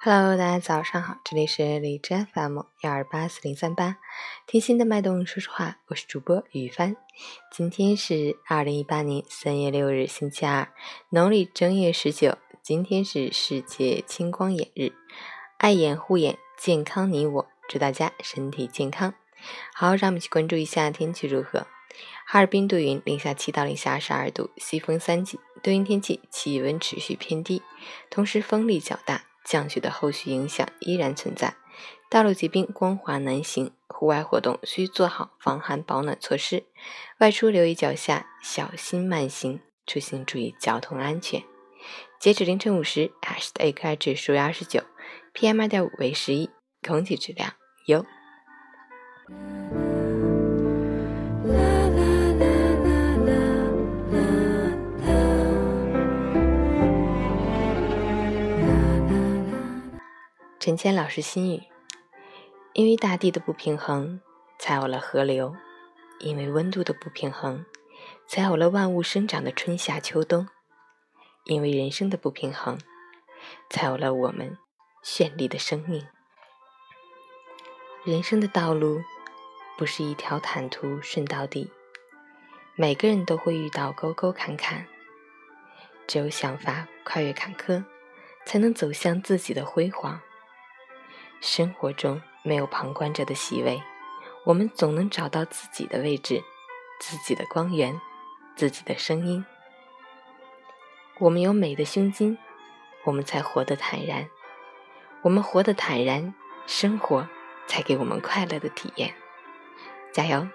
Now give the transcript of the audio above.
Hello，大家早上好，这里是荔枝 FM 幺二八四零三八，听心的脉动说说话，我是主播雨帆。今天是二零一八年三月六日，星期二，农历正月十九。今天是世界青光眼日，爱眼护眼，健康你我，祝大家身体健康。好，让我们去关注一下天气如何。哈尔滨多云，零下七到零下二十二度，西风三级，多云天气，气温持续偏低，同时风力较大。降雪的后续影响依然存在，道路结冰，光滑难行。户外活动需做好防寒保暖措施，外出留意脚下，小心慢行，出行注意交通安全。截止凌晨五时，，Ash 的 AQI 指数为二十九，PM 二点五为十一，空气质量优。陈谦老师心语：因为大地的不平衡，才有了河流；因为温度的不平衡，才有了万物生长的春夏秋冬；因为人生的不平衡，才有了我们绚丽的生命。人生的道路不是一条坦途顺到底，每个人都会遇到沟沟坎坎，只有想法跨越坎坷，才能走向自己的辉煌。生活中没有旁观者的席位，我们总能找到自己的位置、自己的光源、自己的声音。我们有美的胸襟，我们才活得坦然。我们活得坦然，生活才给我们快乐的体验。加油！